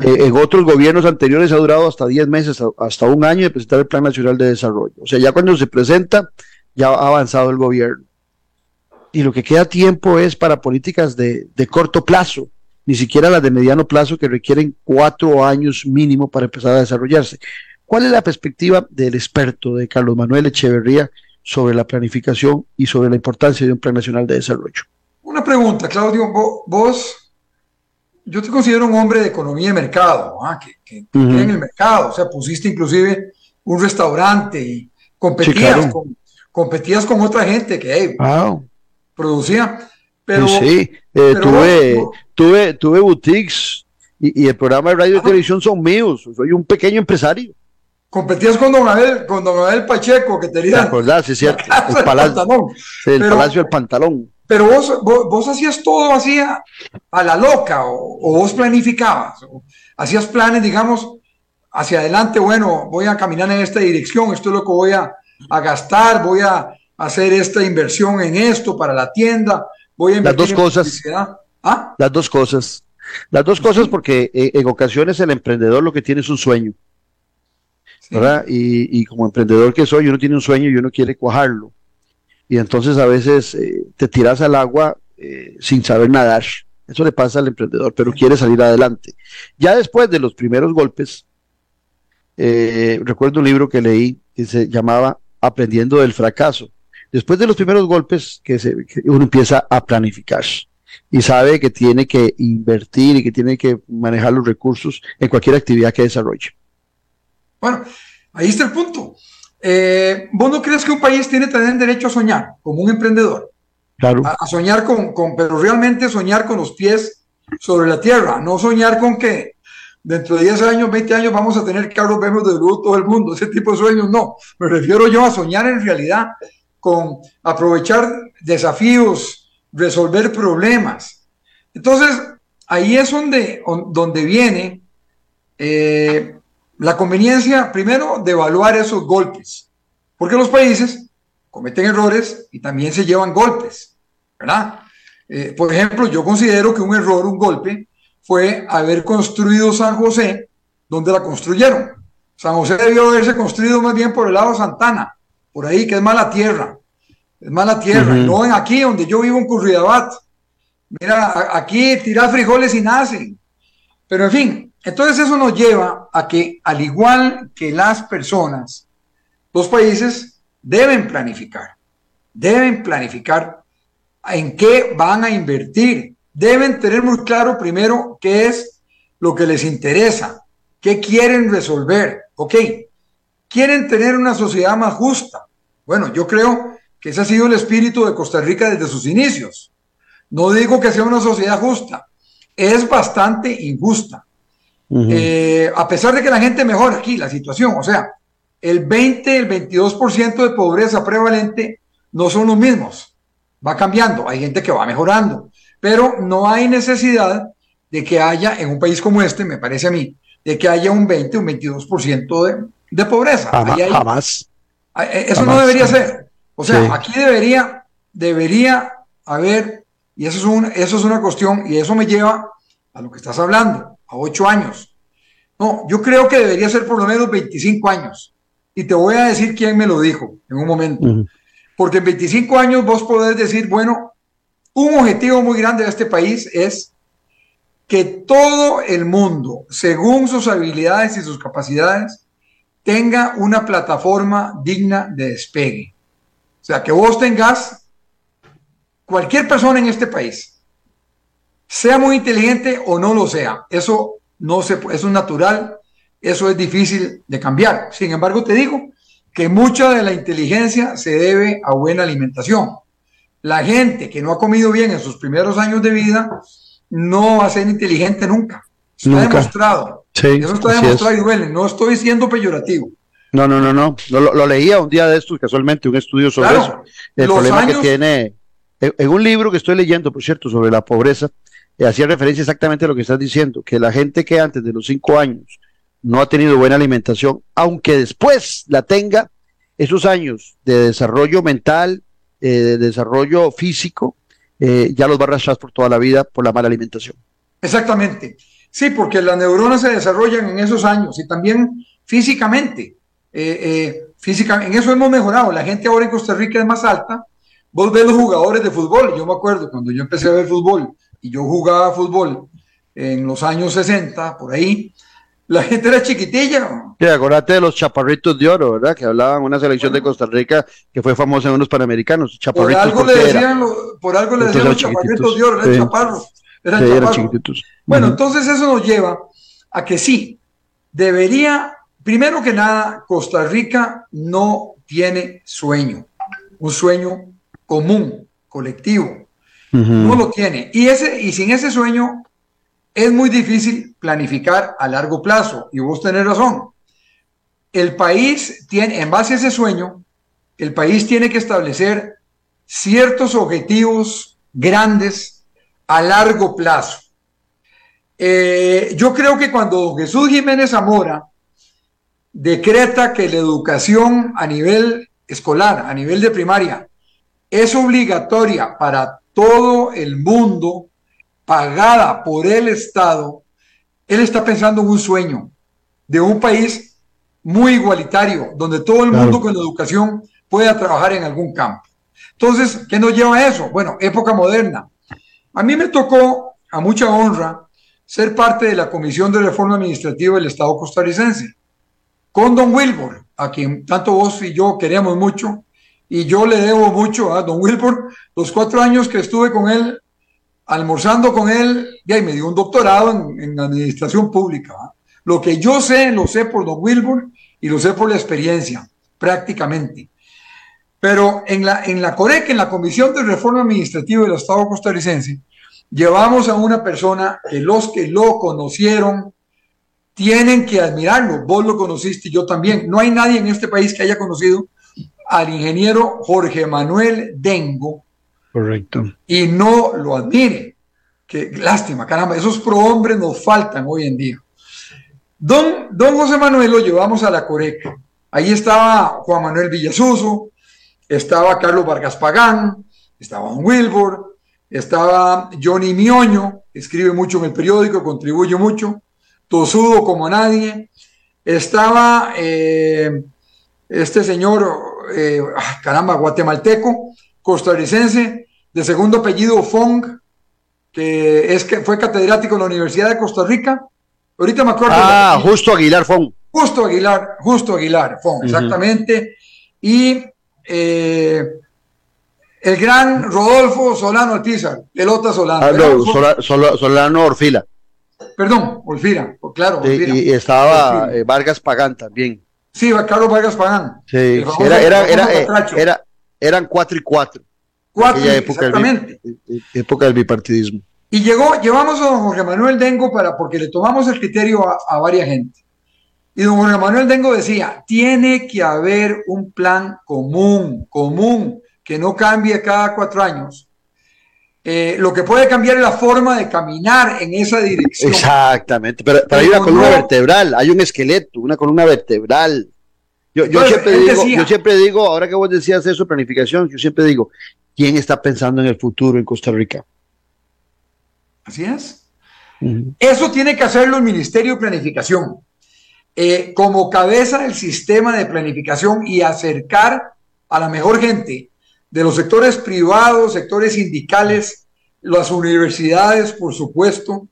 Eh, en otros gobiernos anteriores ha durado hasta diez meses, hasta un año de presentar el Plan Nacional de Desarrollo. O sea, ya cuando se presenta, ya ha avanzado el gobierno. Y lo que queda tiempo es para políticas de, de corto plazo, ni siquiera las de mediano plazo que requieren cuatro años mínimo para empezar a desarrollarse. ¿Cuál es la perspectiva del experto de Carlos Manuel Echeverría sobre la planificación y sobre la importancia de un plan nacional de desarrollo? Una pregunta, Claudio, vos, yo te considero un hombre de economía de mercado, ¿ah? que, que, en el mercado, o sea, pusiste inclusive un restaurante y competías, con, competías con otra gente que producía. Pero, sí, eh, tuve, tuve, tuve boutiques y, y, el programa de radio y televisión son míos, soy un pequeño empresario. Competías con Don Abel, con Don Abel Pacheco, que tenía. ¿Te acordás? Sí, cierto. El, palacio, el Palacio del Pantalón. Pero vos, vos, hacías todo así a, la loca, o, vos planificabas, o hacías planes, digamos, hacia adelante, bueno, voy a caminar en esta dirección, esto es lo que voy a, gastar, voy a hacer esta inversión en esto para la tienda, voy a invertir Las dos cosas. ¿Ah? Las dos cosas. Las dos cosas porque eh, en ocasiones el emprendedor lo que tiene es un sueño. ¿Verdad? Y, como emprendedor que soy, uno tiene un sueño y uno quiere cuajarlo. Y entonces a veces eh, te tiras al agua eh, sin saber nadar. Eso le pasa al emprendedor, pero quiere salir adelante. Ya después de los primeros golpes, eh, recuerdo un libro que leí que se llamaba Aprendiendo del fracaso. Después de los primeros golpes, que, se, que uno empieza a planificar y sabe que tiene que invertir y que tiene que manejar los recursos en cualquier actividad que desarrolle. Bueno, ahí está el punto. Eh, ¿Vos no crees que un país tiene también derecho a soñar como un emprendedor? Claro. A, soñar con, con, pero realmente soñar con los pies sobre la tierra, no soñar con que dentro de 10 años, 20 años vamos a tener carros vemos de luz todo el mundo. Ese tipo de sueños no. Me refiero yo a soñar en realidad con aprovechar desafíos, resolver problemas. Entonces, ahí es donde, donde viene eh, la conveniencia, primero, de evaluar esos golpes, porque los países cometen errores y también se llevan golpes, ¿verdad? Eh, por ejemplo, yo considero que un error, un golpe, fue haber construido San José donde la construyeron. San José debió haberse construido más bien por el lado de Santana, por ahí, que es mala tierra. Es mala tierra. no en aquí, donde yo vivo en Curridabat. Mira, aquí tirar frijoles y nacen. Pero en fin, entonces eso nos lleva a que, al igual que las personas, los países deben planificar, deben planificar en qué van a invertir, deben tener muy claro primero qué es lo que les interesa, qué quieren resolver, ok, quieren tener una sociedad más justa. Bueno, yo creo que ese ha sido el espíritu de Costa Rica desde sus inicios. No digo que sea una sociedad justa, es bastante injusta eh, a pesar de que la gente mejora aquí la situación, o sea, el 20, el 22% de pobreza prevalente no son los mismos, va cambiando, hay gente que va mejorando, pero no hay necesidad de que haya en un país como este, me parece a mí, de que haya un 20, un 22% de, de pobreza. Jamás. Eh, eso no debería ser. O sea, aquí debería, debería haber, y eso es, un, eso es una cuestión, y eso me lleva a lo que estás hablando a ocho años. No, yo creo que debería ser por lo menos 25 años. Y te voy a decir quién me lo dijo en un momento. Porque en 25 años vos podés decir, bueno, un objetivo muy grande de este país es que todo el mundo, según sus habilidades y sus capacidades, tenga una plataforma digna de despegue. O sea, que vos tengas cualquier persona en este país sea muy inteligente o no lo sea, eso no se eso es natural, eso es difícil de cambiar. Sin embargo, te digo que mucha de la inteligencia se debe a buena alimentación. La gente que no ha comido bien en sus primeros años de vida no va a ser inteligente nunca. Está demostrado. eso está demostrado y duele. No estoy siendo peyorativo. No, no, no, no. Lo, leía un día de estos, casualmente, un estudio sobre eso. El problema que tiene, en un libro que estoy leyendo, por cierto, sobre la pobreza, hacía referencia exactamente a lo que estás diciendo, que la gente que antes de los cinco años no ha tenido buena alimentación, aunque después la tenga, esos años de desarrollo mental, eh, de desarrollo físico, eh, ya los va a arrastrar por toda la vida por la mala alimentación. Exactamente. Sí, porque las neuronas se desarrollan en esos años y también físicamente. Eh, física, en eso hemos mejorado. La gente ahora en Costa Rica es más alta. Vos ves los jugadores de fútbol. Yo me acuerdo cuando yo empecé a ver fútbol y yo jugaba fútbol en los años 60, por ahí, la gente era chiquitilla. Sí, acordate de los chaparritos de oro, ¿verdad? Que hablaban una selección de Costa Rica que fue famosa en unos panamericanos. Chaparritos por algo le decían, por algo le decían los chaparritos de oro, eran chaparros. Eran, sí, eran chiquititos. Bueno, entonces eso nos lleva a que sí, debería, primero que nada, Costa Rica no tiene sueño, un sueño común, colectivo. No lo tiene. Y, ese, y sin ese sueño es muy difícil planificar a largo plazo. Y vos tenés razón. El país tiene, en base a ese sueño, el país tiene que establecer ciertos objetivos grandes a largo plazo. Eh, yo creo que cuando Jesús Jiménez Zamora decreta que la educación a nivel escolar, a nivel de primaria, es obligatoria para todo el mundo, pagada por el Estado, él está pensando en un sueño de un país muy igualitario, donde todo el mundo con la educación pueda trabajar en algún campo. Entonces, ¿qué nos lleva a eso? Bueno, época moderna. A mí me tocó, a mucha honra, ser parte de la Comisión de Reforma Administrativa del Estado costarricense, con don Wilbur, a quien tanto vos y yo queremos mucho, y yo le debo mucho a don Wilbur, los cuatro años que estuve con él almorzando con él, y me dio un doctorado en, administración pública. Lo que yo sé, lo sé por don Wilbur y lo sé por la experiencia, prácticamente. Pero en la, en la COREC, en la Comisión de Reforma Administrativa del Estado costarricense, llevamos a una persona que los que lo conocieron tienen que admirarlo. Vos lo conociste yo también. No hay nadie en este país que haya conocido al ingeniero Jorge Manuel Dengo, Correcto. Y no lo admire. Qué lástima, caramba, esos prohombres nos faltan hoy en día. Don, don José Manuel lo llevamos a la Coreca. Ahí estaba Juan Manuel Villasuso, estaba Carlos Vargas Pagán, estaba Don Wilbur, estaba Johnny Mioño, escribe mucho en el periódico, contribuye mucho, tosudo como nadie, estaba eh, este señor, eh, caramba, guatemalteco, costarricense, de segundo apellido Fong, que es que fue catedrático en la Universidad de Costa Rica. Ahorita me acuerdo. Ah, Justo Aguilar Fong. Justo Aguilar, Justo Aguilar Fong, exactamente. Y eh, el gran Rodolfo Solano Alpizar, pelota Solano. Ah, no, Solano Orfila. Perdón, Orfila, claro. Y, estaba eh, Vargas Pagán también. Sí, Carlos Vargas Pagán. Sí, era, era, era, eh, era, eran cuatro y cuatro. Cuatro, exactamente. Del, época del bipartidismo. Y llegó, llevamos a don Jorge Manuel Dengo para, porque le tomamos el criterio a, a varias gente. Y don Jorge Manuel Dengo decía, tiene que haber un plan común, común, que no cambie cada cuatro años. Eh, lo que puede cambiar es la forma de caminar en esa dirección. Exactamente, pero, hay una columna vertebral, hay un esqueleto, una columna vertebral. Yo, yo, siempre digo, yo siempre digo, ahora que vos decías eso, planificación, yo siempre digo, ¿quién está pensando en el futuro en Costa Rica? Así es. Eso tiene que hacerlo el Ministerio de Planificación, eh, como cabeza del sistema de planificación y acercar a la mejor gente de los sectores privados, sectores sindicales, las universidades, por supuesto,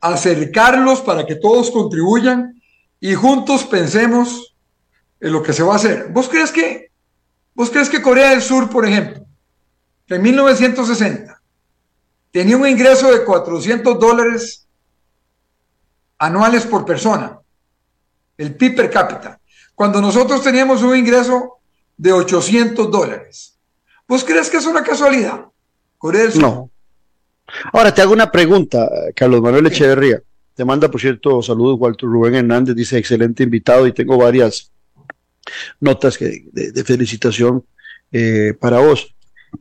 acercarlos para que todos contribuyan y juntos pensemos en lo que se va a hacer. ¿Vos crees que, vos crees que Corea del Sur, por ejemplo, en 1960 tenía un ingreso de 400 dólares anuales por persona, el PIB per cápita, cuando nosotros teníamos un ingreso de 800 dólares. ¿Vos crees que es una casualidad? Corea del Sur. No. Ahora te hago una pregunta, Carlos Manuel Echeverría. Te manda, por cierto, saludos, Walter Rubén Hernández, dice excelente invitado y tengo varias notas de, felicitación eh, para vos.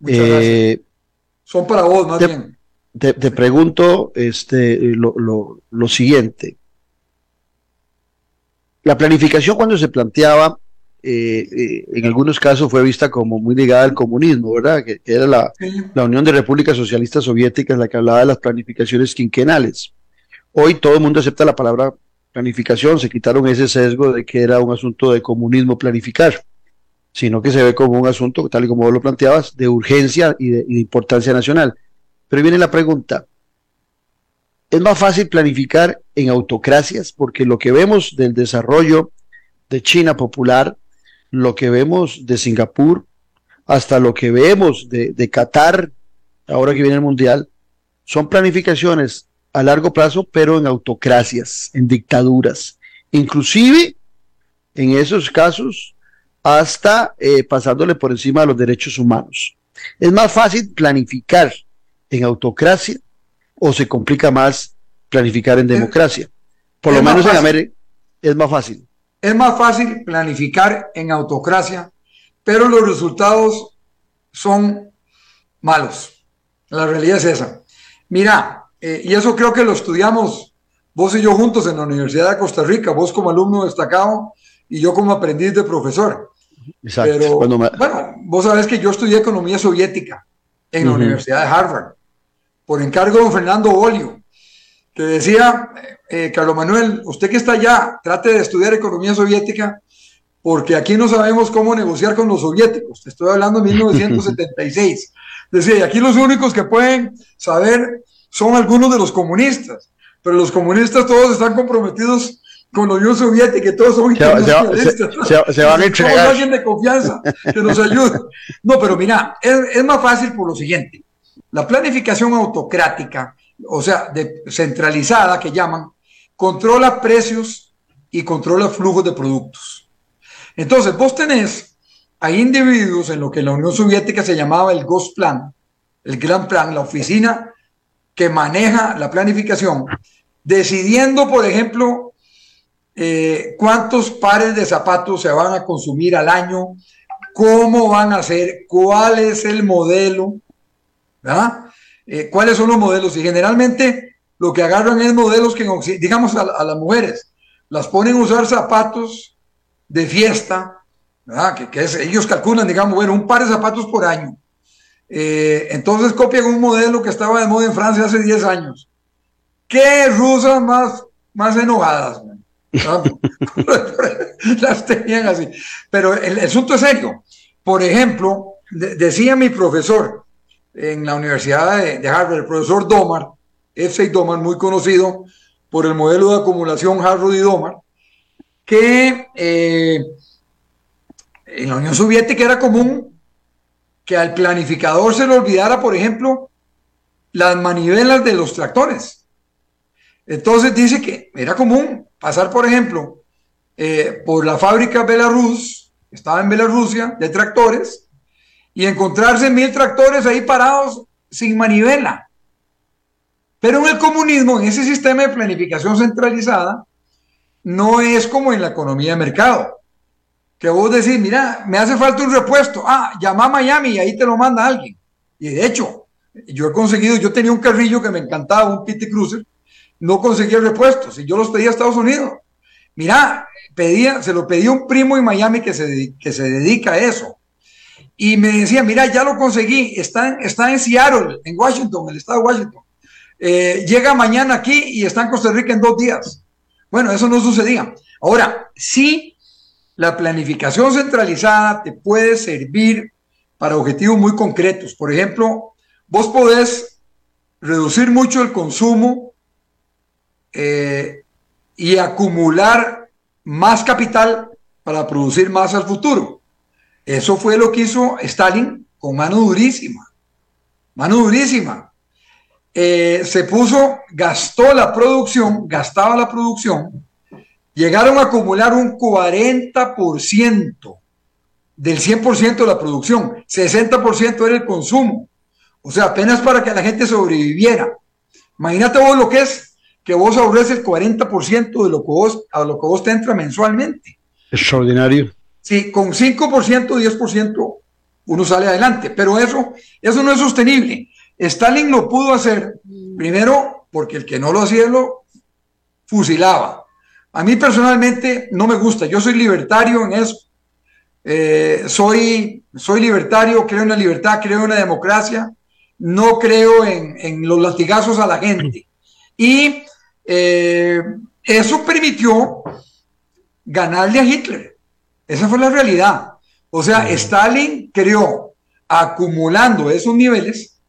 Eh, Son para vos, más te, bien. Te, pregunto este, lo, siguiente. La planificación cuando se planteaba eh, eh, en algunos casos fue vista como muy ligada al comunismo, ¿verdad? Que, era la, la, Unión de Repúblicas Socialistas Soviéticas la que hablaba de las planificaciones quinquenales. Hoy todo el mundo acepta la palabra planificación, se quitaron ese sesgo de que era un asunto de comunismo planificar, sino que se ve como un asunto, tal y como vos lo planteabas, de urgencia y de, y de importancia nacional. Pero viene la pregunta, es más fácil planificar en autocracias, porque lo que vemos del desarrollo de China popular, lo que vemos de Singapur, hasta lo que vemos de, de Qatar, ahora que viene el Mundial, son planificaciones a largo plazo, pero en autocracias, en dictaduras. Inclusive, en esos casos, hasta eh, pasándole por encima de los derechos humanos. Es más fácil planificar en autocracia o se complica más planificar en democracia. Por lo menos en América es más fácil. Es más fácil planificar en autocracia, pero los resultados son malos. La realidad es esa. Mira, eh, y eso creo que lo estudiamos vos y yo juntos en la Universidad de Costa Rica, vos como alumno destacado y yo como aprendiz de profesor. Exacto. Pero, bueno, vos sabés que yo estudié economía soviética en la Universidad de Harvard por encargo de don Fernando Olio, que decía, eh, Carlos Manuel, usted que está allá, trate de estudiar economía soviética, porque aquí no sabemos cómo negociar con los soviéticos. Te estoy hablando de 1976. Decía, y aquí los únicos que pueden saber son algunos de los comunistas, pero los comunistas todos están comprometidos con la Unión Soviética y todos son internacionalistas. Se, se, van a entregar. alguien de confianza que nos ayude. No, pero mira, es, es más fácil por lo siguiente. La planificación autocrática, o sea, de, centralizada que llaman, controla precios y controla flujos de productos. Entonces, vos tenés a individuos en lo que la Unión Soviética se llamaba el Gosplan, el Gran Plan, la oficina que maneja la planificación, decidiendo, por ejemplo, eh, cuántos pares de zapatos se van a consumir al año, cómo van a ser, cuál es el modelo, eh, ¿Cuáles son los modelos? Y generalmente lo que agarran es modelos que, digamos, a, las mujeres, las ponen a usar zapatos de fiesta, Que, ellos calculan, digamos, bueno, un par de zapatos por año. Eh, entonces copian un modelo que estaba de moda en Francia hace 10 años. ¿Qué rusas más, más enojadas? las tenían así. Pero el, asunto es serio. Por ejemplo, decía mi profesor, en la Universidad de, Harvard, el profesor Domar, F. Domar, muy conocido por el modelo de acumulación Harvard y Domar, que eh, en la Unión Soviética era común que al planificador se le olvidara, por ejemplo, las manivelas de los tractores. Entonces dice que era común pasar, por ejemplo, eh, por la fábrica Belarus, estaba en Belarrusia, de tractores, y encontrarse mil tractores ahí parados sin manivela. Pero en el comunismo, en ese sistema de planificación centralizada, no es como en la economía de mercado. Que vos decís, mira, me hace falta un repuesto. Ah, llama a Miami y ahí te lo manda alguien. Y de hecho, yo he conseguido, yo tenía un carrillo que me encantaba, un Pity Cruiser, no conseguía repuestos y yo los pedía a Estados Unidos. Mira, pedía, se lo pedía un primo en Miami que se, que se dedica a eso y me decía, mira, ya lo conseguí, está en, Seattle, en Washington, el estado de Washington. Eh, llega mañana aquí y está en Costa Rica en dos días. Bueno, eso no sucedía. Ahora, sí, la planificación centralizada te puede servir para objetivos muy concretos. Por ejemplo, vos podés reducir mucho el consumo eh, y acumular más capital para producir más al futuro. Eso fue lo que hizo Stalin con mano durísima. Mano durísima. Eh, se puso, gastó la producción, gastaba la producción, llegaron a acumular un 40% del 100% de la producción, 60% era el consumo. O sea, apenas para que la gente sobreviviera. Imagínate vos lo que es que vos ahorres el 40% de lo que vos, a lo que vos te entra mensualmente. Extraordinario. Sí, con 5%, 10% uno sale adelante, pero eso, eso no es sostenible. Stalin lo pudo hacer, primero, porque el que no lo hacía lo fusilaba. A mí personalmente no me gusta, yo soy libertario en eso. eh, soy, soy libertario, creo en la libertad, creo en la democracia, no creo en, los latigazos a la gente. Y eh, eso permitió ganarle a Hitler. Esa fue la realidad. O sea, Stalin creó, acumulando esos niveles,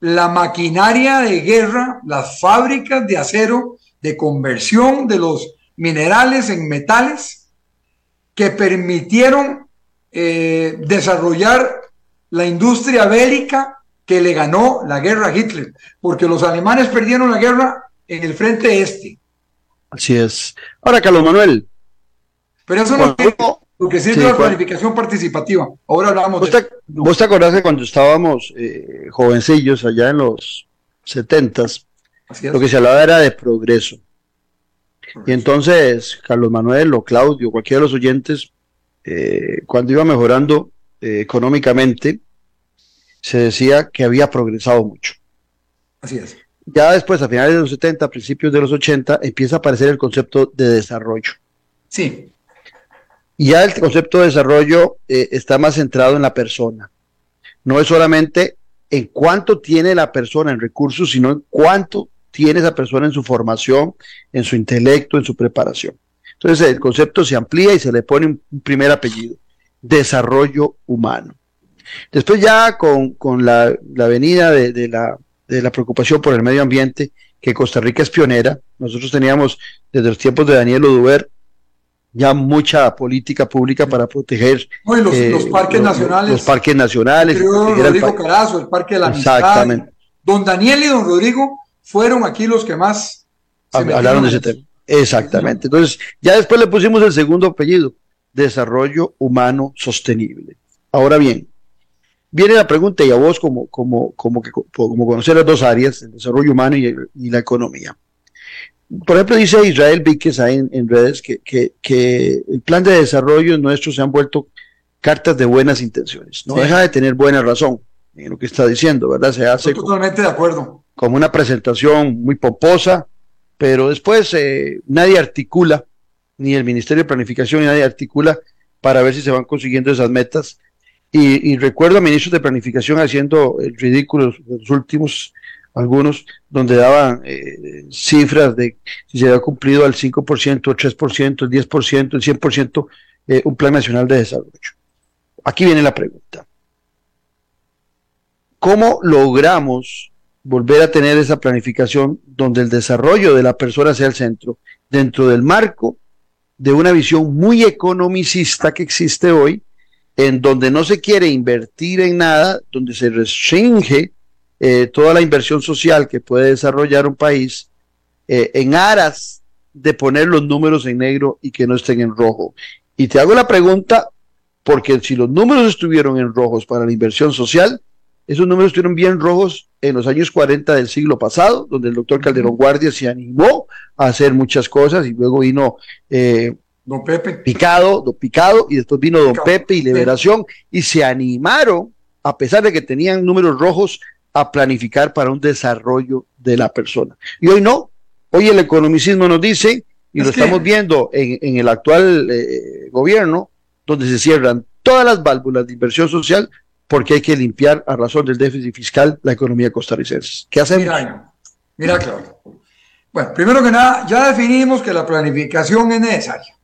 la maquinaria de guerra, las fábricas de acero, de conversión de los minerales en metales, que permitieron eh, desarrollar la industria bélica que le ganó la guerra a Hitler, porque los alemanes perdieron la guerra en el frente este. Así es. Ahora, Carlos Manuel. Pero eso no lo que sirve la planificación participativa. Ahora hablamos ¿Vos de... ¿Vos te acordás que cuando estábamos eh, jovencillos allá en los setentas, lo que se hablaba era de progreso? Y entonces, Carlos Manuel o Claudio, cualquiera de los oyentes, eh, cuando iba mejorando eh, económicamente, se decía que había progresado mucho. Así es. Ya después, a finales de los 70, principios de los 80, empieza a aparecer el concepto de desarrollo. Sí. Y ya el concepto de desarrollo eh, está más centrado en la persona. No es solamente en cuánto tiene la persona en recursos, sino en cuánto tiene esa persona en su formación, en su intelecto, en su preparación. Entonces el concepto se amplía y se le pone un primer apellido, desarrollo humano. Después ya con, la, venida de, la, de la preocupación por el medio ambiente, que Costa Rica es pionera, nosotros teníamos desde los tiempos de Daniel Oduber ya mucha política pública para proteger los, eh, parques nacionales. Los parques nacionales. Rodrigo Carazo, el Parque de la Exactamente. Don Daniel y don Rodrigo fueron aquí los que más hablaron de ese tema. Exactamente. Entonces, ya después le pusimos el segundo apellido, Desarrollo Humano Sostenible. Ahora bien, viene la pregunta y a vos como, como, como, que, como conocer las dos áreas, el desarrollo humano y, y la economía. Por ejemplo, dice Israel Víquez ahí en, redes que, que, el plan de desarrollo nuestro se han vuelto cartas de buenas intenciones. No deja de tener buena razón en lo que está diciendo, ¿verdad? Se hace totalmente de acuerdo. Como una presentación muy pomposa, pero después eh, nadie articula, ni el Ministerio de Planificación, ni nadie articula para ver si se van consiguiendo esas metas. Y, recuerdo a ministros de Planificación haciendo el ridículo los últimos algunos donde daban eh, cifras de si se había cumplido al 5%, el 3%, el 10%, el 100% eh, un plan nacional de desarrollo. Aquí viene la pregunta. ¿Cómo logramos volver a tener esa planificación donde el desarrollo de la persona sea el centro, dentro del marco de una visión muy economicista que existe hoy, en donde no se quiere invertir en nada, donde se restringe eh, toda la inversión social que puede desarrollar un país eh, en aras de poner los números en negro y que no estén en rojo. Y te hago la pregunta, porque si los números estuvieron en rojos para la inversión social, esos números estuvieron bien rojos en los años 40 del siglo pasado, donde el doctor Calderón Guardia se animó a hacer muchas cosas y luego vino eh, Don Pepe. Picado, Don Picado, y después vino Don Pepe y Liberación, y se animaron, a pesar de que tenían números rojos, a planificar para un desarrollo de la persona. Y hoy no, hoy el economicismo nos dice, y lo estamos viendo en, el actual eh, gobierno, donde se cierran todas las válvulas de inversión social porque hay que limpiar a razón del déficit fiscal la economía costarricense. ¿Qué hacemos? Mira, mira claro. Bueno, primero que nada, ya definimos que la planificación es necesaria,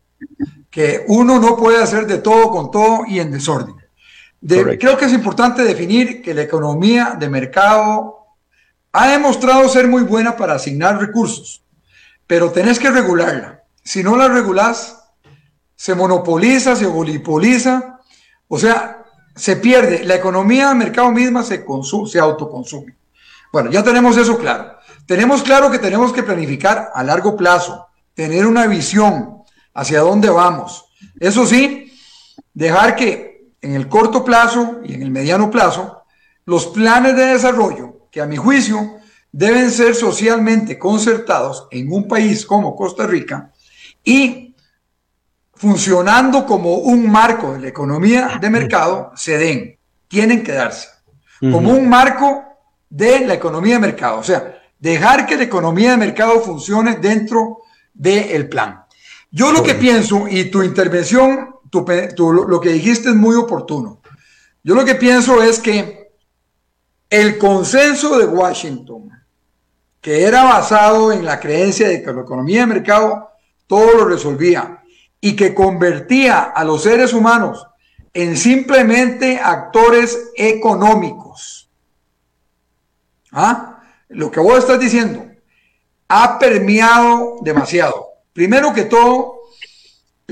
que uno no puede hacer de todo con todo y en desorden creo que es importante definir que la economía de mercado ha demostrado ser muy buena para asignar recursos, pero tenés que regularla. Si no la regulás, se monopoliza, se oligopoliza, o sea, se pierde. La economía de mercado misma se, consume, se autoconsume. Bueno, ya tenemos eso claro. Tenemos claro que tenemos que planificar a largo plazo, tener una visión hacia dónde vamos. Eso sí, dejar que en el corto plazo y en el mediano plazo los planes de desarrollo que a mi juicio deben ser socialmente concertados en un país como Costa Rica y funcionando como un marco de la economía de mercado se den, tienen que darse, como un marco de la economía de mercado, o sea, dejar que la economía de mercado funcione dentro del plan. Yo lo que pienso, y tu intervención lo que dijiste es muy oportuno. Yo lo que pienso es que el consenso de Washington, que era basado en la creencia de que la economía de mercado todo lo resolvía y que convertía a los seres humanos en simplemente actores económicos. ¿Ah? Lo que vos estás diciendo ha permeado demasiado. Primero que todo,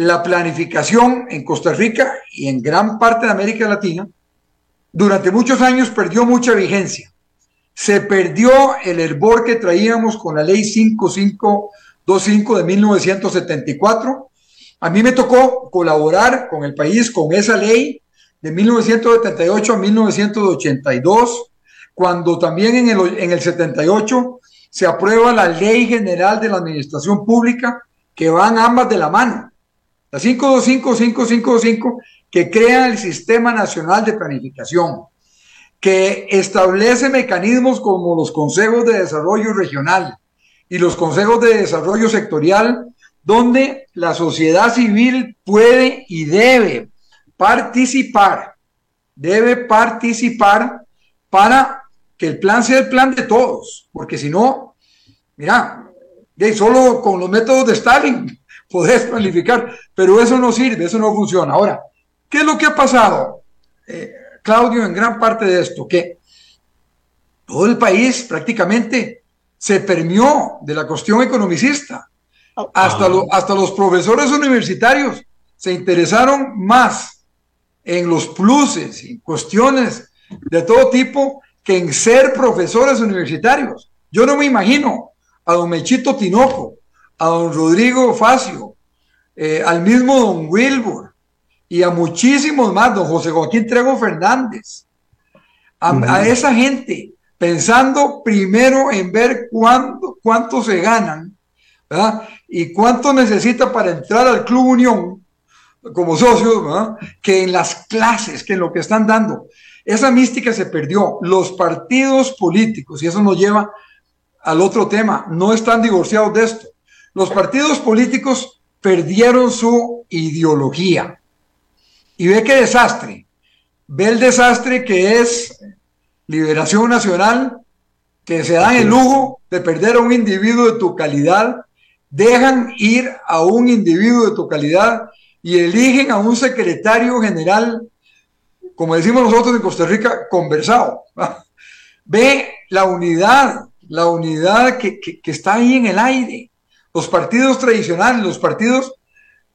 la planificación en Costa Rica y en gran parte de América Latina durante muchos años perdió mucha vigencia. Se perdió el hervor que traíamos con la ley 5525 de 1974. A mí me tocó colaborar con el país con esa ley de 1978 a 1982, cuando también en el, en el 78 se aprueba la Ley General de la Administración Pública, que van ambas de la mano. La 525-555 que crea el Sistema Nacional de Planificación, que establece mecanismos como los consejos de desarrollo regional y los consejos de desarrollo sectorial, donde la sociedad civil puede y debe participar, debe participar para que el plan sea el plan de todos, porque si no, mira, solo con los métodos de Stalin podés planificar, pero eso no sirve, eso no funciona. Ahora, ¿Qué es lo que ha pasado, eh, Claudio, en gran parte de esto? Que todo el país prácticamente se permió de la cuestión economicista. Hasta, hasta los profesores universitarios se interesaron más en los pluses, en cuestiones de todo tipo, que en ser profesores universitarios. Yo no me imagino a don Mechito Tinoco, a don Rodrigo Facio, eh, al mismo don Wilbur, y a muchísimos más, don José Joaquín Trego Fernández, a, esa gente, pensando primero en ver cuánto, cuánto se ganan, ¿verdad? Y cuánto necesita para entrar al Club Unión como socios, ¿verdad? Que en las clases, que en lo que están dando. Esa mística se perdió. Los partidos políticos, y eso nos lleva al otro tema, no están divorciados de esto. Los partidos políticos perdieron su ideología y ve qué desastre. Ve el desastre que es Liberación Nacional, que se dan el lujo de perder a un individuo de tu calidad, dejan ir a un individuo de tu calidad y eligen a un secretario general, como decimos nosotros en Costa Rica, conversado. Ve la unidad, la unidad que, que está ahí en el aire. Los partidos tradicionales, los partidos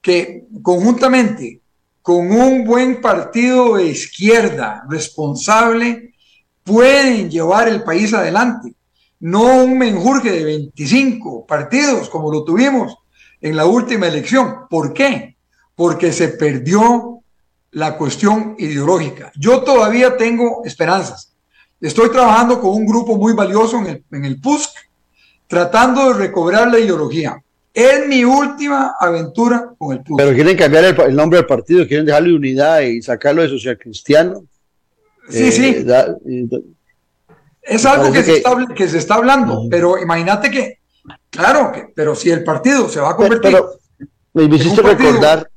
que conjuntamente con un buen partido de izquierda responsable, pueden llevar el país adelante. No un menjurje de 25 partidos como lo tuvimos en la última elección. ¿Por qué? Porque se perdió la cuestión ideológica. Yo todavía tengo esperanzas. Estoy trabajando con un grupo muy valioso en el, en el PUSC, tratando de recobrar la ideología. Es mi última aventura con el PUSC. Pero quieren cambiar el, nombre del partido, quieren dejarle unidad y sacarlo de social cristiano. Sí, sí. Eh, es algo que, se está, que se está hablando, pero imagínate que, claro, que, pero si el partido se va a convertir. Pero, me hiciste recordar,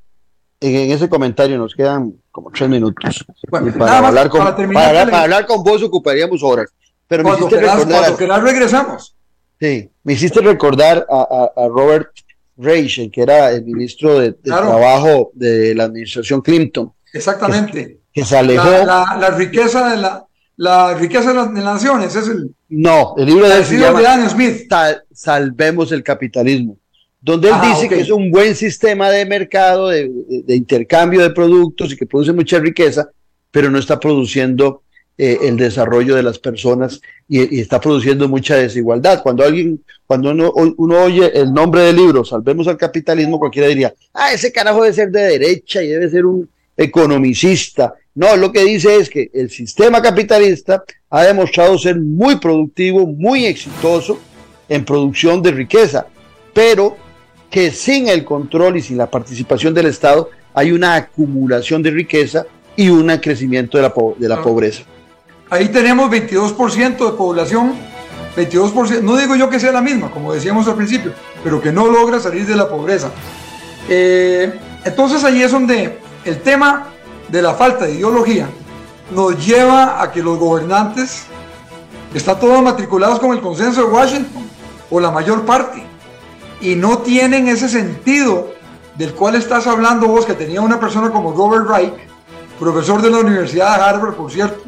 en, ese comentario nos quedan como tres minutos. para, hablar con, para, hablar, con vos ocuparíamos horas. Pero me hiciste recordar. Cuando regresamos. Sí, me hiciste recordar a, Robert Reich, que era el ministro de, Trabajo de la administración Clinton. Exactamente. Que, se alejó. La, riqueza de la, la riqueza de las, naciones es el. No, el libro de, Adam Smith. salvemos el capitalismo. Donde él dice que es un buen sistema de mercado, de, de, intercambio de productos y que produce mucha riqueza, pero no está produciendo eh, el desarrollo de las personas y, está produciendo mucha desigualdad. Cuando alguien, cuando uno, uno, oye el nombre del libro, Salvemos al capitalismo, cualquiera diría, ah, ese carajo debe ser de derecha y debe ser un economicista. No, lo que dice es que el sistema capitalista ha demostrado ser muy productivo, muy exitoso en producción de riqueza, pero que sin el control y sin la participación del Estado hay una acumulación de riqueza y un crecimiento de la, de la ah. pobreza. Ahí tenemos 22% de población, 22%, no digo yo que sea la misma, como decíamos al principio, pero que no logra salir de la pobreza. Eh, entonces ahí es donde el tema de la falta de ideología nos lleva a que los gobernantes están todos matriculados con el consenso de Washington, o la mayor parte, y no tienen ese sentido del cual estás hablando vos, que tenía una persona como Robert Wright, profesor de la Universidad de Harvard, por cierto,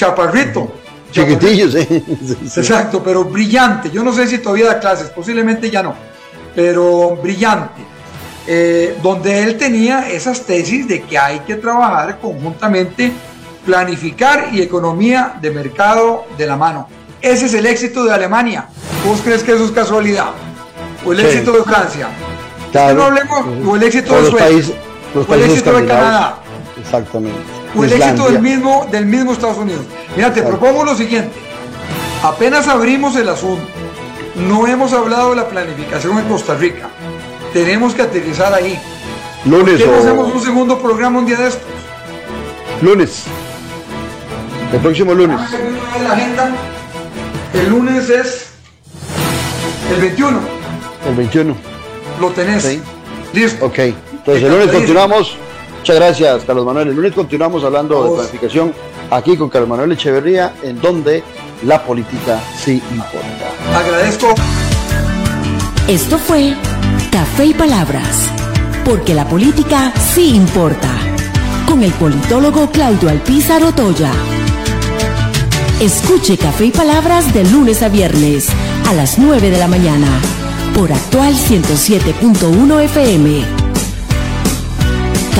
chaparrito. Chiquitillo, sí. Exacto, pero brillante. Yo no sé si todavía da clases, posiblemente ya no, pero brillante. Eh, donde él tenía esas tesis de que hay que trabajar conjuntamente, planificar y economía de mercado de la mano. Ese es el éxito de Alemania. ¿Vos crees que eso es casualidad? ¿O el éxito de Francia? Claro. no hablemos, o el éxito O de Suecia, o el éxito de. Canadá, Exactamente. O el éxito del mismo, del mismo Estados Unidos. Mira, te Claro. propongo lo siguiente. Apenas abrimos el asunto, no hemos hablado de la planificación en Costa Rica. Tenemos que aterrizar ahí. ¿Por Lunes qué no hacemos un segundo programa un día de estos? lunes. El próximo lunes. La agenda. El lunes es el 21. El 21. Lo tenés. Listo. Ok. Entonces el lunes continuamos. Muchas gracias, Carlos Manuel. El lunes continuamos hablando de planificación aquí con Carlos Manuel Echeverría, en donde la política sí importa. Agradezco. Esto fue Café y Palabras, porque la política sí importa, con el politólogo Claudio Alpizar Otoya. Escuche Café y Palabras de lunes a viernes a las 9 de la mañana por actual 107.1 FM.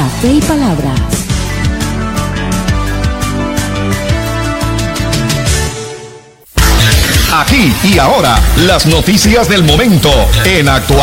Café y Palabras. Aquí y ahora, las noticias del momento en actual.